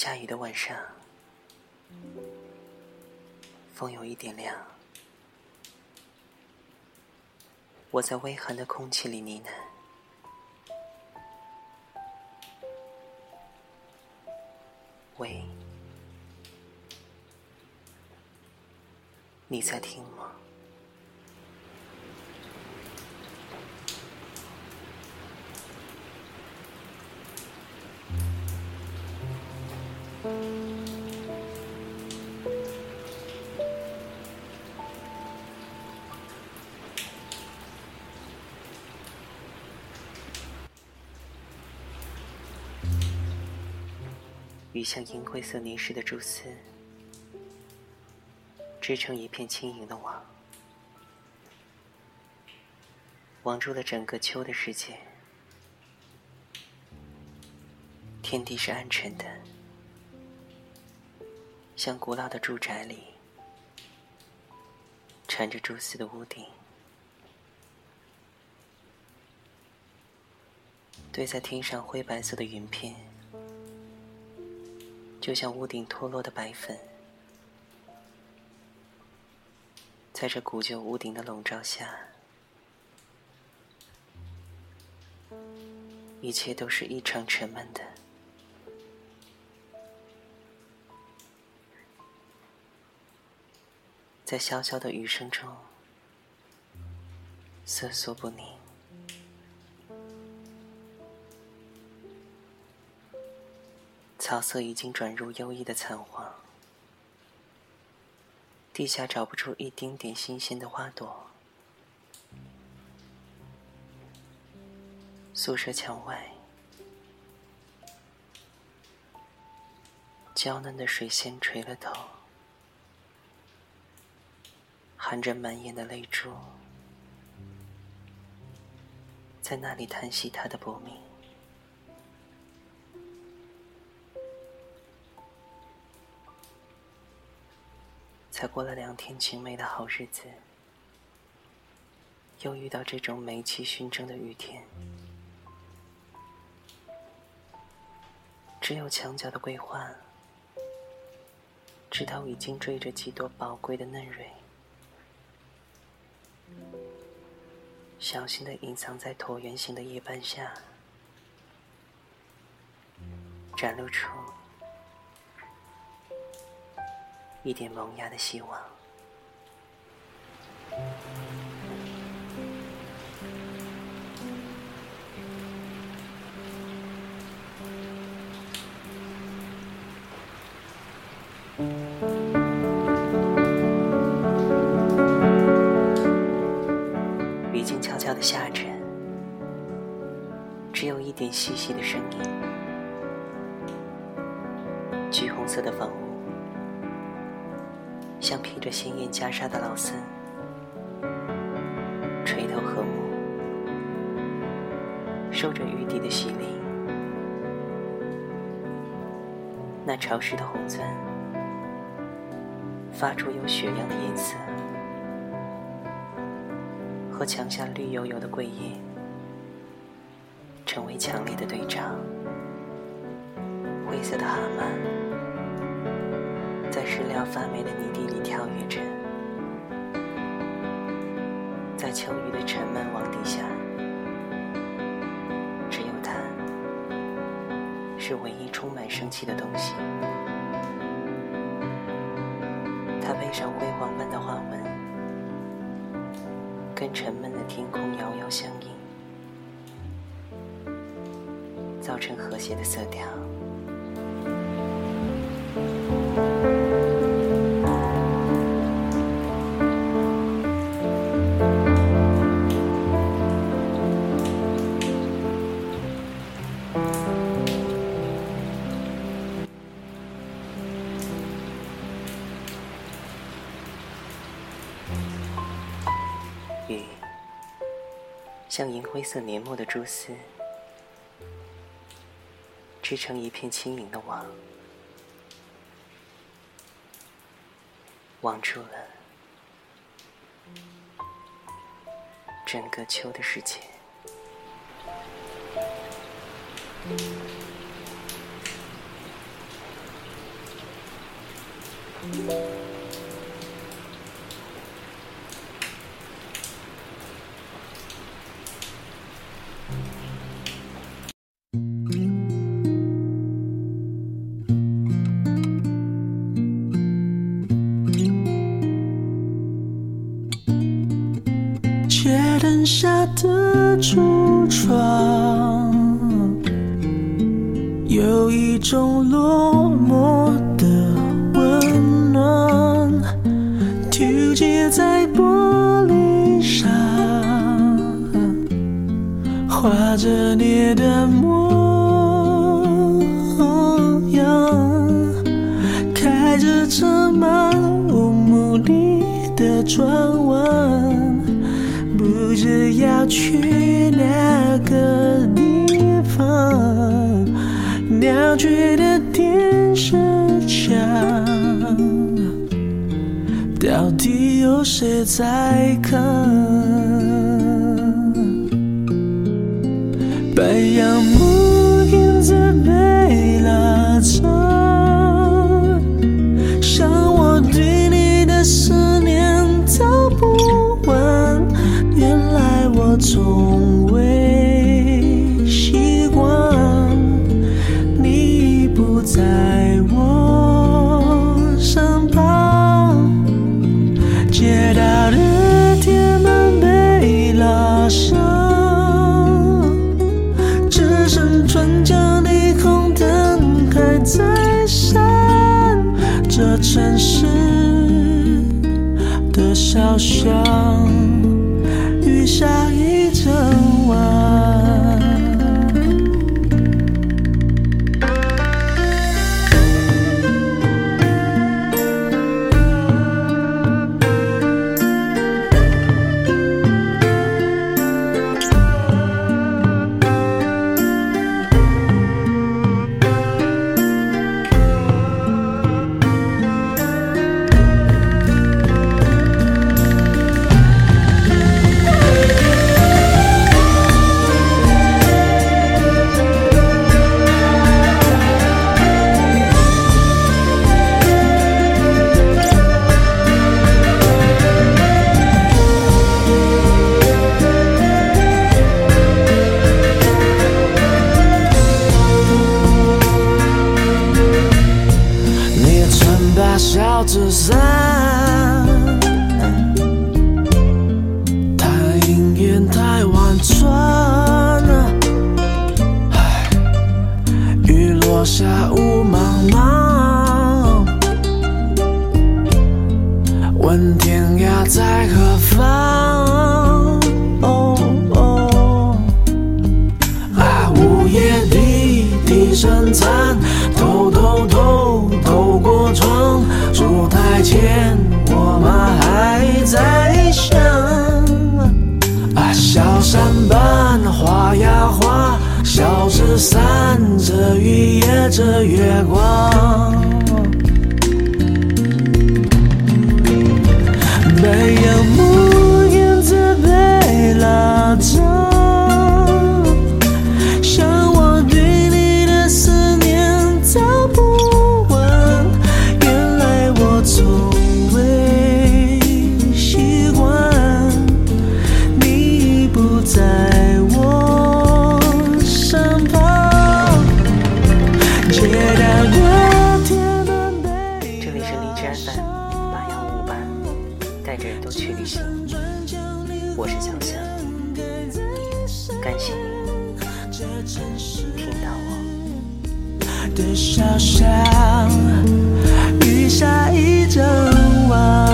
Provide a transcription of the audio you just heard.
下雨的晚上，风有一点凉。我在微寒的空气里呢喃：“喂，你在听吗？”雨像银灰色凝实的蛛丝，织成一片轻盈的网，网住了整个秋的世界。天地是暗沉的，像古老的住宅里缠着蛛丝的屋顶，堆在天上灰白色的云片。就像屋顶脱落的白粉，在这古旧屋顶的笼罩下，一切都是异常沉闷的。在小小的雨声中，瑟缩不宁。草色已经转入忧郁的残黄，地下找不出一丁点新鲜的花朵。宿舍墙外，娇嫩的水仙垂了头，含着满眼的泪珠，在那里叹息他的不明。才过了两天晴美的好日子，又遇到这种煤气熏蒸的雨天。只有墙角的桂花，枝头已经缀着几朵宝贵的嫩蕊，小心的隐藏在椭圆形的叶瓣下，展露出。一点萌芽的希望。雨静悄悄的下着，只有一点细细的声音。橘红色的房屋。像披着鲜艳袈裟的老僧，垂头和睦，受着雨滴的洗礼。那潮湿的红砖，发出有血样的颜色，和墙下绿油油的桂叶，成为强烈的对照。灰色的蛤蟆。在石料发霉的泥地里跳跃着，在秋雨的沉闷网底下，只有它是唯一充满生气的东西。它背上辉煌般的花纹，跟沉闷的天空遥遥相应，造成和谐的色调。雨像银灰色年末的蛛丝，织成一片轻盈的网，网住了整个秋的世界。下的橱窗，有一种落寞的温暖，纠结在玻璃上，画着你的模样，开着车漫无目的的转弯。去那个地方，鸟居的电视墙，到底有谁在看？白杨木影子被低声叹，偷偷偷透过窗，烛台前我妈还在想。啊，小山般画呀画，小纸伞遮雨也遮月光。感谢。你听到我的笑声雨下一整晚